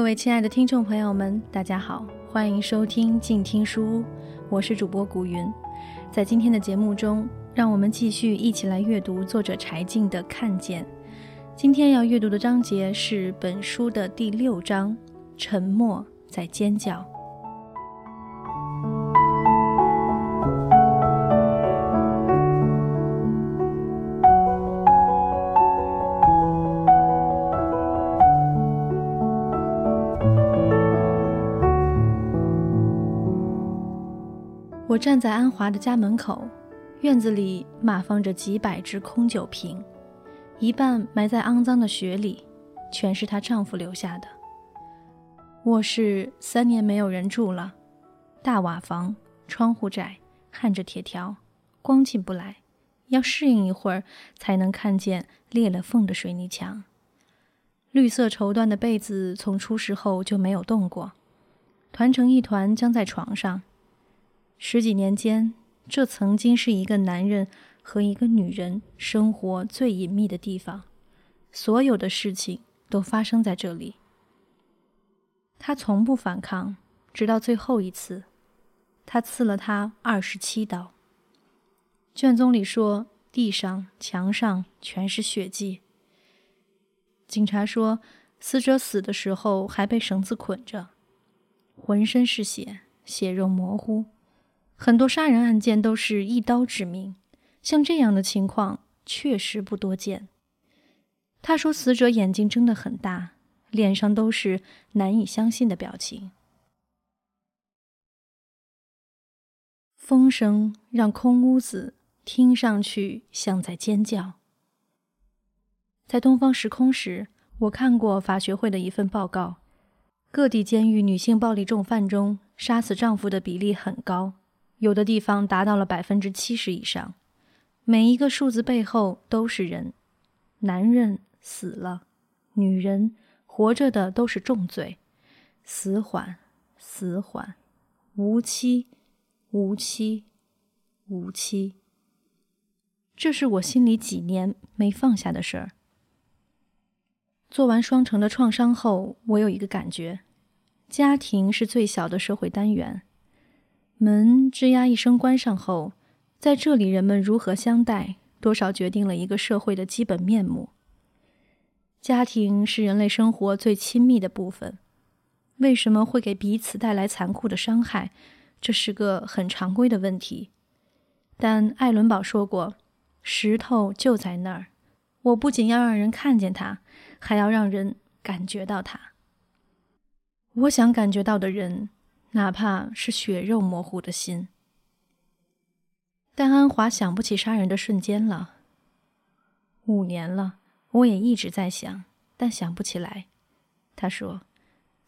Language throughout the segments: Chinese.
各位亲爱的听众朋友们，大家好，欢迎收听静听书屋，我是主播古云。在今天的节目中，让我们继续一起来阅读作者柴静的《看见》。今天要阅读的章节是本书的第六章：沉默在尖叫。我站在安华的家门口，院子里码放着几百只空酒瓶，一半埋在肮脏的雪里，全是她丈夫留下的。卧室三年没有人住了，大瓦房，窗户窄，焊着铁条，光进不来，要适应一会儿才能看见裂了缝的水泥墙。绿色绸缎的被子从出事后就没有动过，团成一团僵在床上。十几年间，这曾经是一个男人和一个女人生活最隐秘的地方，所有的事情都发生在这里。他从不反抗，直到最后一次，他刺了他二十七刀。卷宗里说，地上、墙上全是血迹。警察说，死者死的时候还被绳子捆着，浑身是血，血肉模糊。很多杀人案件都是一刀致命，像这样的情况确实不多见。他说，死者眼睛睁得很大，脸上都是难以相信的表情。风声让空屋子听上去像在尖叫。在东方时空时，我看过法学会的一份报告，各地监狱女性暴力重犯中，杀死丈夫的比例很高。有的地方达到了百分之七十以上，每一个数字背后都是人。男人死了，女人活着的都是重罪，死缓，死缓，无期，无期，无期。这是我心里几年没放下的事儿。做完双城的创伤后，我有一个感觉：家庭是最小的社会单元。门吱呀一声关上后，在这里人们如何相待，多少决定了一个社会的基本面目。家庭是人类生活最亲密的部分，为什么会给彼此带来残酷的伤害？这是个很常规的问题。但艾伦堡说过：“石头就在那儿，我不仅要让人看见它，还要让人感觉到它。我想感觉到的人。”哪怕是血肉模糊的心，但安华想不起杀人的瞬间了。五年了，我也一直在想，但想不起来。他说：“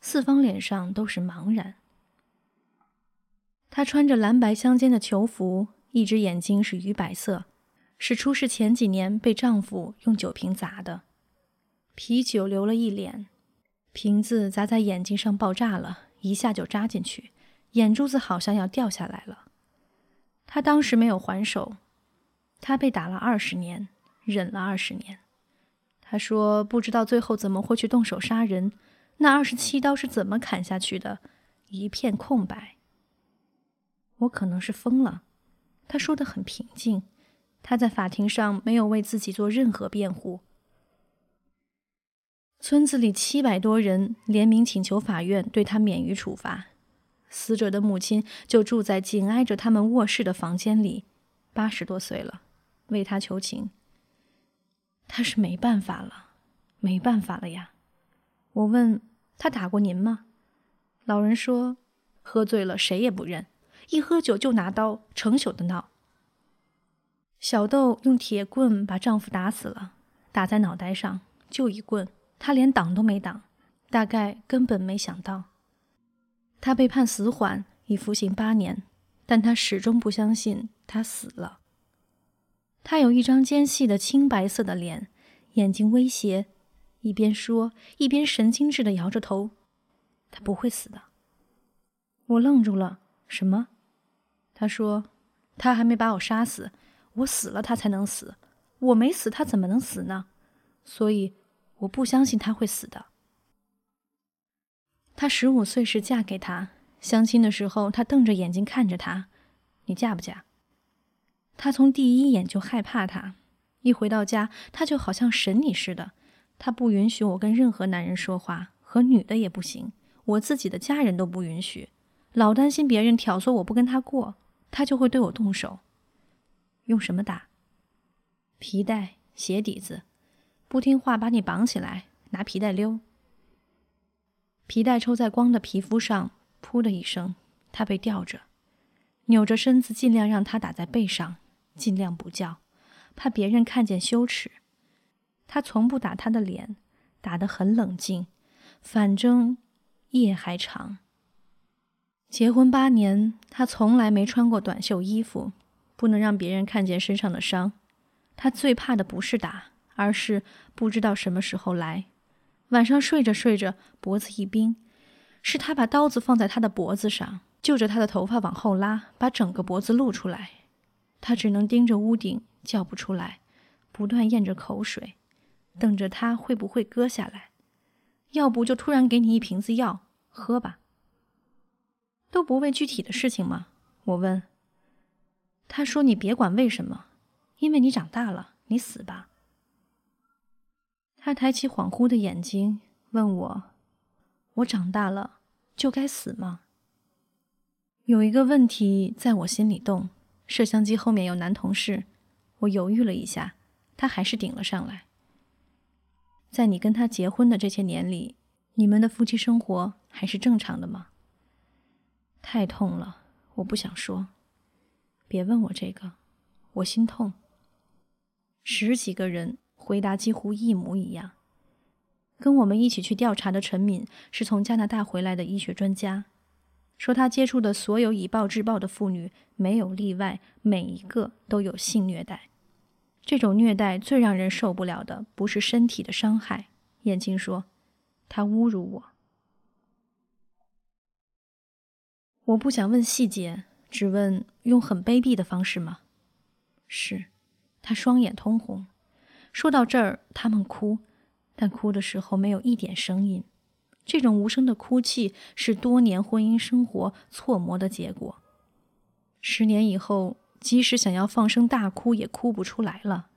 四方脸上都是茫然。”她穿着蓝白相间的囚服，一只眼睛是鱼白色，是出事前几年被丈夫用酒瓶砸的，啤酒流了一脸，瓶子砸在眼睛上爆炸了。一下就扎进去，眼珠子好像要掉下来了。他当时没有还手，他被打了二十年，忍了二十年。他说不知道最后怎么会去动手杀人，那二十七刀是怎么砍下去的？一片空白。我可能是疯了。他说的很平静，他在法庭上没有为自己做任何辩护。村子里七百多人联名请求法院对他免于处罚，死者的母亲就住在紧挨着他们卧室的房间里，八十多岁了，为他求情。他是没办法了，没办法了呀。我问他打过您吗？老人说，喝醉了谁也不认，一喝酒就拿刀，成宿的闹。小豆用铁棍把丈夫打死了，打在脑袋上，就一棍。他连挡都没挡，大概根本没想到。他被判死缓，已服刑八年，但他始终不相信他死了。他有一张尖细的青白色的脸，眼睛威胁，一边说一边神经质地摇着头：“他不会死的。”我愣住了。什么？他说：“他还没把我杀死，我死了他才能死，我没死他怎么能死呢？所以。”我不相信他会死的。他十五岁时嫁给他，相亲的时候，他瞪着眼睛看着他：“你嫁不嫁？”他从第一眼就害怕他，一回到家，他就好像审你似的。他不允许我跟任何男人说话，和女的也不行，我自己的家人都不允许。老担心别人挑唆我不跟他过，他就会对我动手。用什么打？皮带、鞋底子。不听话，把你绑起来，拿皮带溜。皮带抽在光的皮肤上，噗的一声，他被吊着，扭着身子，尽量让他打在背上，尽量不叫，怕别人看见羞耻。他从不打他的脸，打得很冷静，反正夜还长。结婚八年，他从来没穿过短袖衣服，不能让别人看见身上的伤。他最怕的不是打。而是不知道什么时候来，晚上睡着睡着脖子一冰，是他把刀子放在他的脖子上，就着他的头发往后拉，把整个脖子露出来。他只能盯着屋顶叫不出来，不断咽着口水，等着他会不会割下来，要不就突然给你一瓶子药喝吧。都不问具体的事情吗？我问。他说：“你别管为什么，因为你长大了，你死吧。”他抬起恍惚的眼睛问我：“我长大了就该死吗？”有一个问题在我心里动。摄像机后面有男同事，我犹豫了一下，他还是顶了上来。在你跟他结婚的这些年里，你们的夫妻生活还是正常的吗？太痛了，我不想说。别问我这个，我心痛。十几个人。回答几乎一模一样。跟我们一起去调查的陈敏是从加拿大回来的医学专家，说他接触的所有以暴制暴的妇女没有例外，每一个都有性虐待。这种虐待最让人受不了的不是身体的伤害。燕青说，他侮辱我。我不想问细节，只问用很卑鄙的方式吗？是。他双眼通红。说到这儿，他们哭，但哭的时候没有一点声音。这种无声的哭泣是多年婚姻生活挫磨的结果。十年以后，即使想要放声大哭，也哭不出来了。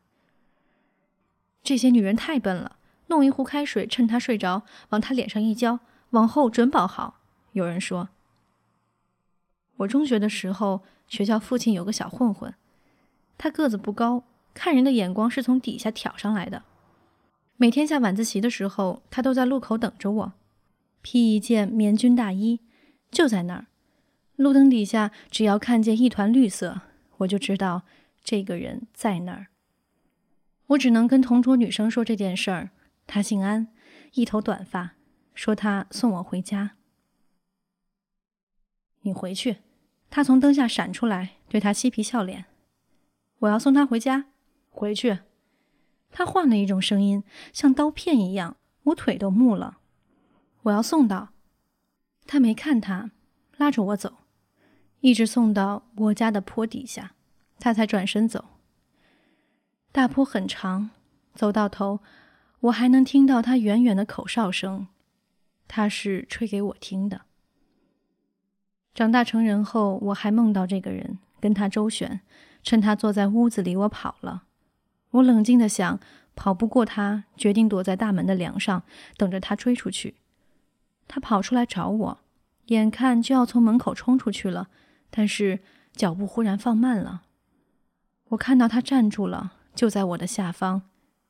这些女人太笨了，弄一壶开水，趁他睡着，往他脸上一浇，往后准保好。有人说，我中学的时候，学校附近有个小混混，他个子不高。看人的眼光是从底下挑上来的。每天下晚自习的时候，他都在路口等着我，披一件棉军大衣，就在那儿。路灯底下，只要看见一团绿色，我就知道这个人在那儿。我只能跟同桌女生说这件事儿。她姓安，一头短发，说她送我回家。你回去。他从灯下闪出来，对他嬉皮笑脸。我要送他回家。回去，他换了一种声音，像刀片一样，我腿都木了。我要送到，他没看他，拉着我走，一直送到我家的坡底下，他才转身走。大坡很长，走到头，我还能听到他远远的口哨声，他是吹给我听的。长大成人后，我还梦到这个人，跟他周旋，趁他坐在屋子里，我跑了。我冷静的想，跑不过他，决定躲在大门的梁上，等着他追出去。他跑出来找我，眼看就要从门口冲出去了，但是脚步忽然放慢了。我看到他站住了，就在我的下方，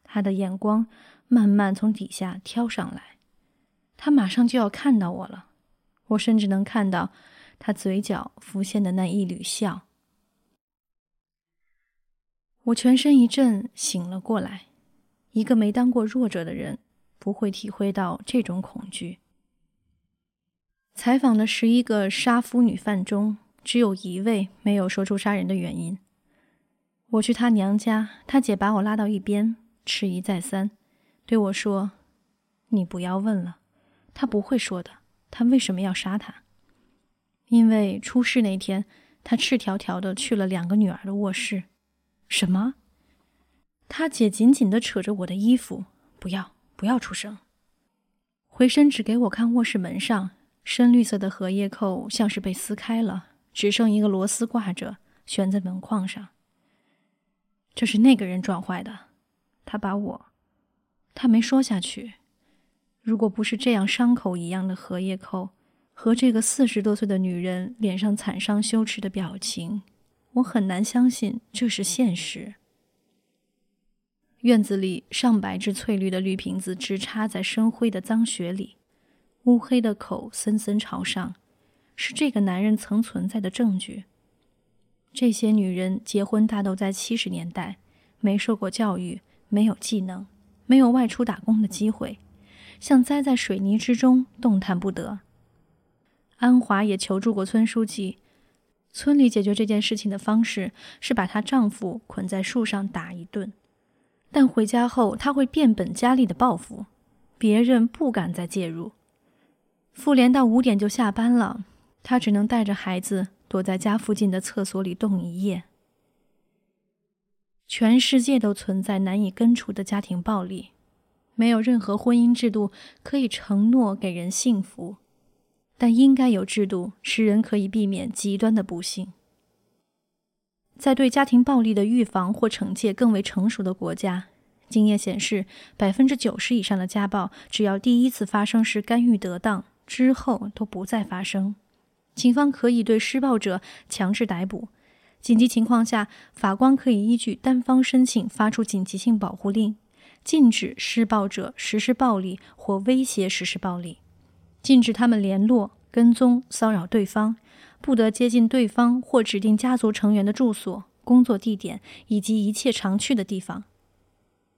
他的眼光慢慢从底下挑上来，他马上就要看到我了。我甚至能看到他嘴角浮现的那一缕笑。我全身一震，醒了过来。一个没当过弱者的人，不会体会到这种恐惧。采访的十一个杀夫女犯中，只有一位没有说出杀人的原因。我去他娘家，他姐把我拉到一边，迟疑再三，对我说：“你不要问了，他不会说的。他为什么要杀他？因为出事那天，他赤条条的去了两个女儿的卧室。”什么？他姐紧紧的扯着我的衣服，不要，不要出声。回身只给我看卧室门上深绿色的荷叶扣像是被撕开了，只剩一个螺丝挂着，悬在门框上。这是那个人撞坏的，他把我……他没说下去。如果不是这样伤口一样的荷叶扣，和这个四十多岁的女人脸上惨伤羞耻的表情，我很难相信这是现实。院子里上百只翠绿的绿瓶子直插在深灰的脏雪里，乌黑的口森森朝上，是这个男人曾存在的证据。这些女人结婚大都在七十年代，没受过教育，没有技能，没有外出打工的机会。像栽在水泥之中，动弹不得。安华也求助过村书记，村里解决这件事情的方式是把她丈夫捆在树上打一顿，但回家后她会变本加厉的报复，别人不敢再介入。妇联到五点就下班了，她只能带着孩子躲在家附近的厕所里冻一夜。全世界都存在难以根除的家庭暴力。没有任何婚姻制度可以承诺给人幸福，但应该有制度使人可以避免极端的不幸。在对家庭暴力的预防或惩戒更为成熟的国家，经验显示，百分之九十以上的家暴只要第一次发生时干预得当，之后都不再发生。警方可以对施暴者强制逮捕，紧急情况下，法官可以依据单方申请发出紧急性保护令。禁止施暴者实施暴力或威胁实施暴力，禁止他们联络、跟踪、骚扰对方，不得接近对方或指定家族成员的住所、工作地点以及一切常去的地方。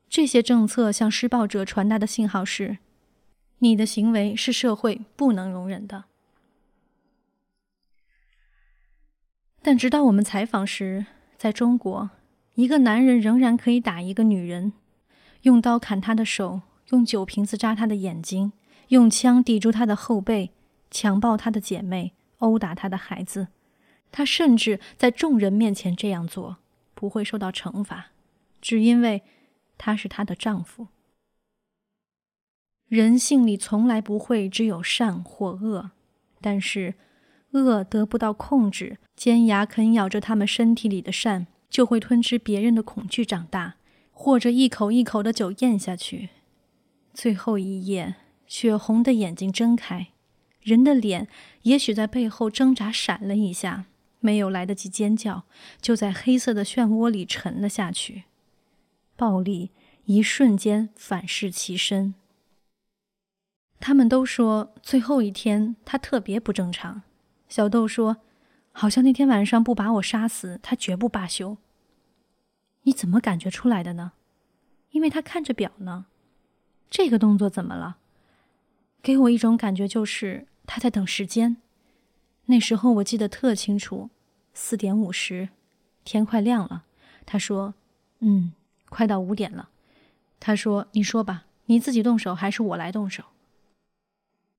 这些政策向施暴者传达的信号是：你的行为是社会不能容忍的。但直到我们采访时，在中国，一个男人仍然可以打一个女人。用刀砍他的手，用酒瓶子扎他的眼睛，用枪抵住他的后背，强暴他的姐妹，殴打他的孩子。他甚至在众人面前这样做，不会受到惩罚，只因为他是她的丈夫。人性里从来不会只有善或恶，但是恶得不到控制，尖牙啃咬着他们身体里的善，就会吞吃别人的恐惧长大。或者一口一口的酒咽下去，最后一夜，血红的眼睛睁开，人的脸也许在背后挣扎闪了一下，没有来得及尖叫，就在黑色的漩涡里沉了下去。暴力一瞬间反噬其身。他们都说最后一天他特别不正常。小豆说，好像那天晚上不把我杀死，他绝不罢休。你怎么感觉出来的呢？因为他看着表呢。这个动作怎么了？给我一种感觉，就是他在等时间。那时候我记得特清楚，四点五十，天快亮了。他说：“嗯，快到五点了。”他说：“你说吧，你自己动手还是我来动手？”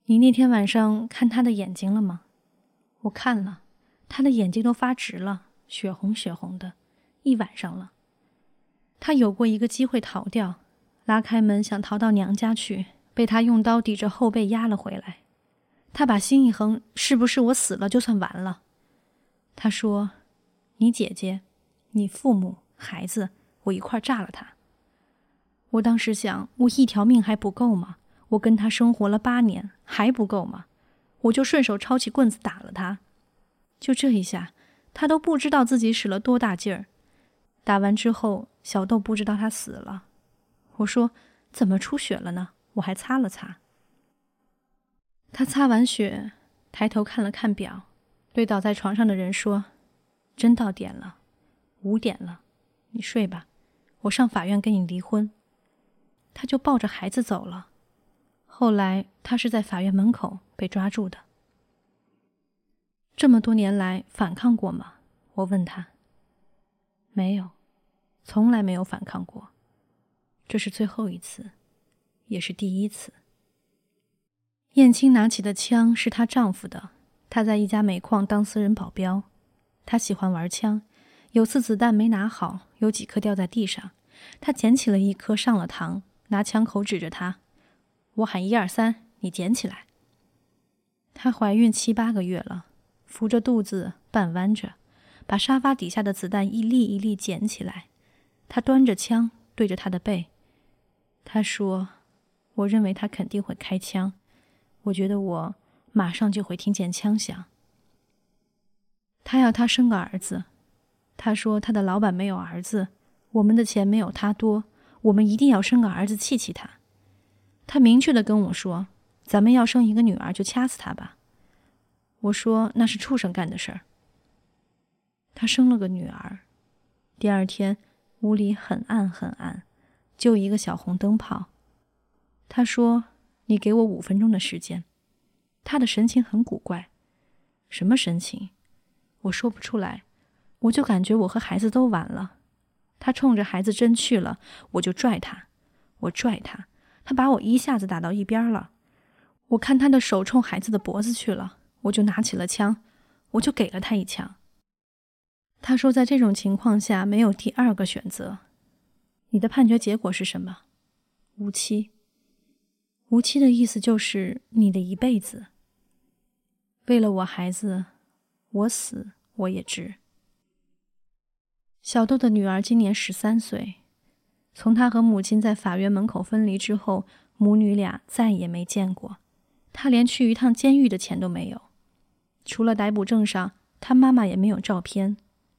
你那天晚上看他的眼睛了吗？我看了，他的眼睛都发直了，血红血红的，一晚上了。他有过一个机会逃掉，拉开门想逃到娘家去，被他用刀抵着后背压了回来。他把心一横，是不是我死了就算完了？他说：“你姐姐、你父母、孩子，我一块炸了他。”我当时想，我一条命还不够吗？我跟他生活了八年，还不够吗？我就顺手抄起棍子打了他。就这一下，他都不知道自己使了多大劲儿。打完之后，小豆不知道他死了。我说：“怎么出血了呢？”我还擦了擦。他擦完血，抬头看了看表，对倒在床上的人说：“真到点了，五点了，你睡吧，我上法院跟你离婚。”他就抱着孩子走了。后来他是在法院门口被抓住的。这么多年来反抗过吗？我问他。没有。从来没有反抗过，这是最后一次，也是第一次。燕青拿起的枪是她丈夫的，她在一家煤矿当私人保镖，她喜欢玩枪，有次子弹没拿好，有几颗掉在地上，她捡起了一颗上了膛，拿枪口指着他：“我喊一二三，你捡起来。”她怀孕七八个月了，扶着肚子半弯着，把沙发底下的子弹一粒一粒捡起来。她端着枪对着他的背。她说：“我认为他肯定会开枪，我觉得我马上就会听见枪响。”他要他生个儿子。他说他的老板没有儿子，我们的钱没有他多，我们一定要生个儿子气气他。他明确的跟我说。咱们要生一个女儿，就掐死她吧。我说那是畜生干的事儿。他生了个女儿，第二天屋里很暗很暗，就一个小红灯泡。他说：“你给我五分钟的时间。”他的神情很古怪，什么神情？我说不出来，我就感觉我和孩子都完了。他冲着孩子真去了，我就拽他，我拽他，他把我一下子打到一边了。我看他的手冲孩子的脖子去了，我就拿起了枪，我就给了他一枪。他说，在这种情况下没有第二个选择。你的判决结果是什么？无期。无期的意思就是你的一辈子。为了我孩子，我死我也值。小豆的女儿今年十三岁，从她和母亲在法院门口分离之后，母女俩再也没见过。他连去一趟监狱的钱都没有，除了逮捕证上，他妈妈也没有照片。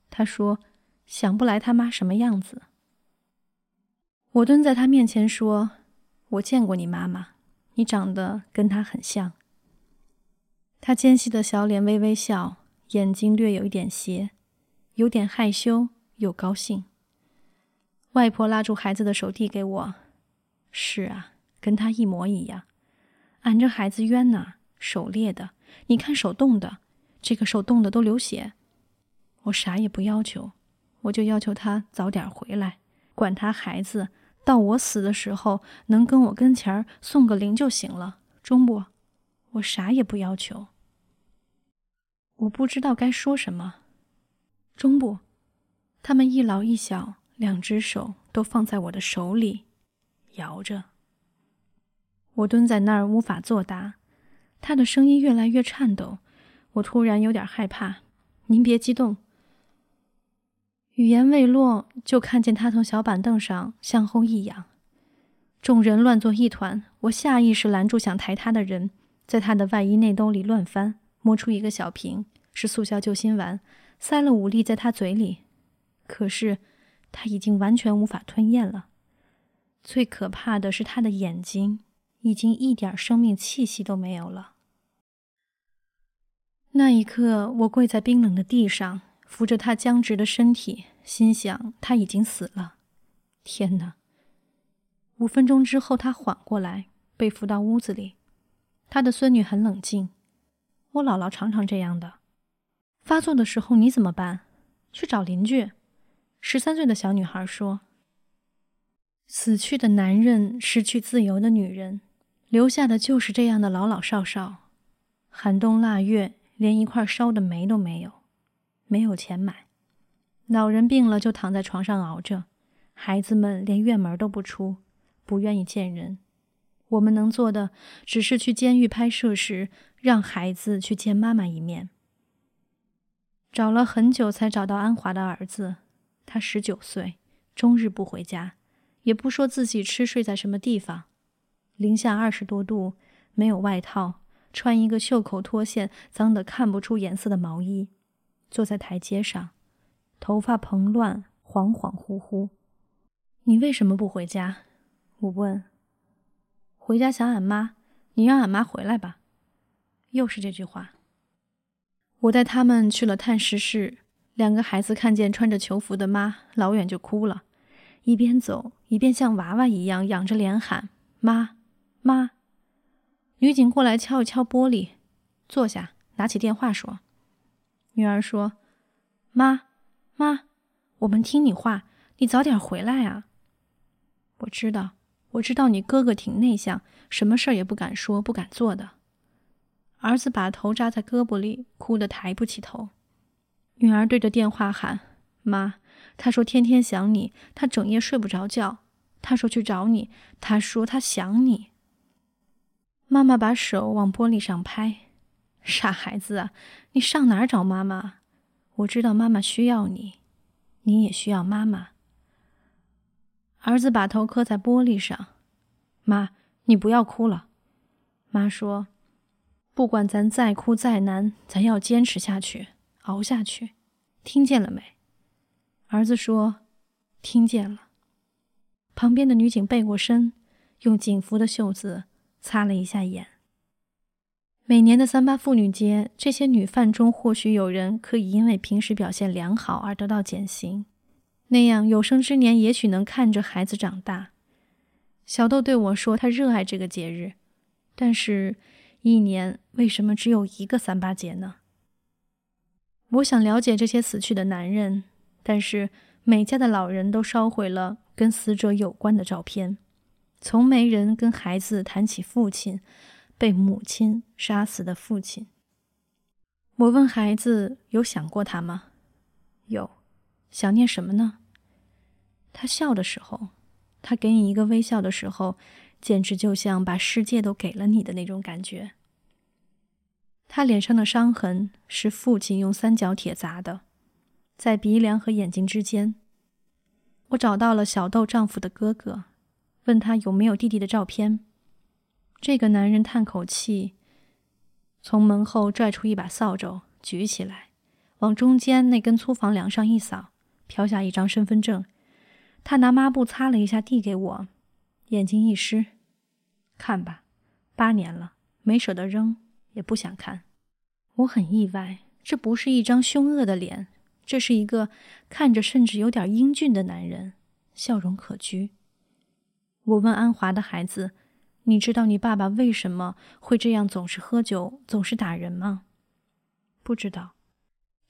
他说想不来他妈什么样子。我蹲在他面前说：“我见过你妈妈，你长得跟他很像。”他尖细的小脸微微笑，眼睛略有一点斜，有点害羞又高兴。外婆拉住孩子的手递给我：“是啊，跟他一模一样。”俺这孩子冤呐，手裂的，你看手冻的，这个手冻的都流血。我啥也不要求，我就要求他早点回来，管他孩子，到我死的时候能跟我跟前儿送个灵就行了，中不？我啥也不要求。我不知道该说什么，中不？他们一老一小，两只手都放在我的手里，摇着。我蹲在那儿无法作答，他的声音越来越颤抖，我突然有点害怕。您别激动。语言未落，就看见他从小板凳上向后一仰，众人乱作一团。我下意识拦住想抬他的人，在他的外衣内兜里乱翻，摸出一个小瓶，是速效救心丸，塞了五粒在他嘴里。可是他已经完全无法吞咽了。最可怕的是他的眼睛。已经一点生命气息都没有了。那一刻，我跪在冰冷的地上，扶着他僵直的身体，心想他已经死了。天哪！五分钟之后，他缓过来，被扶到屋子里。他的孙女很冷静。我姥姥常常这样的。发作的时候你怎么办？去找邻居。十三岁的小女孩说：“死去的男人，失去自由的女人。”留下的就是这样的老老少少，寒冬腊月，连一块烧的煤都没有，没有钱买。老人病了就躺在床上熬着，孩子们连院门都不出，不愿意见人。我们能做的，只是去监狱拍摄时，让孩子去见妈妈一面。找了很久才找到安华的儿子，他十九岁，终日不回家，也不说自己吃睡在什么地方。零下二十多度，没有外套，穿一个袖口脱线、脏得看不出颜色的毛衣，坐在台阶上，头发蓬乱，恍恍惚惚。你为什么不回家？我问。回家想俺妈，你让俺妈回来吧。又是这句话。我带他们去了探视室，两个孩子看见穿着囚服的妈，老远就哭了，一边走一边像娃娃一样仰着脸喊妈。妈，女警过来敲一敲玻璃，坐下，拿起电话说：“女儿说，妈，妈，我们听你话，你早点回来啊。我知道，我知道你哥哥挺内向，什么事儿也不敢说，不敢做的。”儿子把头扎在胳膊里，哭得抬不起头。女儿对着电话喊：“妈，他说天天想你，他整夜睡不着觉。他说去找你，他说他想你。”妈妈把手往玻璃上拍，傻孩子啊，你上哪儿找妈妈？我知道妈妈需要你，你也需要妈妈。儿子把头磕在玻璃上，妈，你不要哭了。妈说，不管咱再哭再难，咱要坚持下去，熬下去，听见了没？儿子说，听见了。旁边的女警背过身，用警服的袖子擦了一下眼。每年的三八妇女节，这些女犯中或许有人可以因为平时表现良好而得到减刑，那样有生之年也许能看着孩子长大。小豆对我说：“他热爱这个节日，但是，一年为什么只有一个三八节呢？”我想了解这些死去的男人，但是每家的老人都烧毁了。跟死者有关的照片，从没人跟孩子谈起父亲被母亲杀死的父亲。我问孩子有想过他吗？有，想念什么呢？他笑的时候，他给你一个微笑的时候，简直就像把世界都给了你的那种感觉。他脸上的伤痕是父亲用三角铁砸的，在鼻梁和眼睛之间。我找到了小豆丈夫的哥哥，问他有没有弟弟的照片。这个男人叹口气，从门后拽出一把扫帚，举起来，往中间那根粗房梁上一扫，飘下一张身份证。他拿抹布擦了一下，递给我，眼睛一湿，看吧，八年了，没舍得扔，也不想看。我很意外，这不是一张凶恶的脸。这是一个看着甚至有点英俊的男人，笑容可掬。我问安华的孩子：“你知道你爸爸为什么会这样，总是喝酒，总是打人吗？”不知道。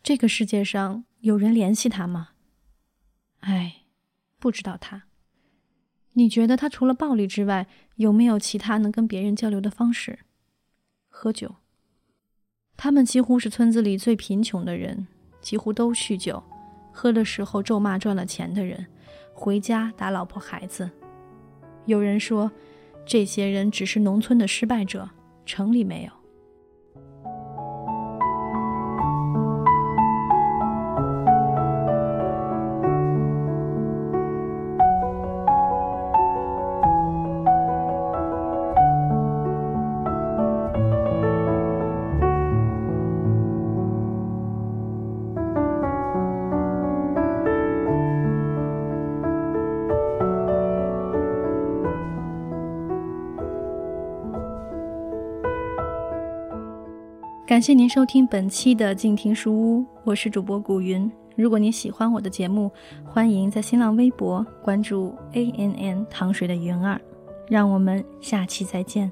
这个世界上有人联系他吗？哎，不知道他。你觉得他除了暴力之外，有没有其他能跟别人交流的方式？喝酒。他们几乎是村子里最贫穷的人。几乎都酗酒，喝的时候咒骂赚了钱的人，回家打老婆孩子。有人说，这些人只是农村的失败者，城里没有。感谢您收听本期的静听书屋，我是主播古云。如果您喜欢我的节目，欢迎在新浪微博关注 A N N 糖水的云儿。让我们下期再见。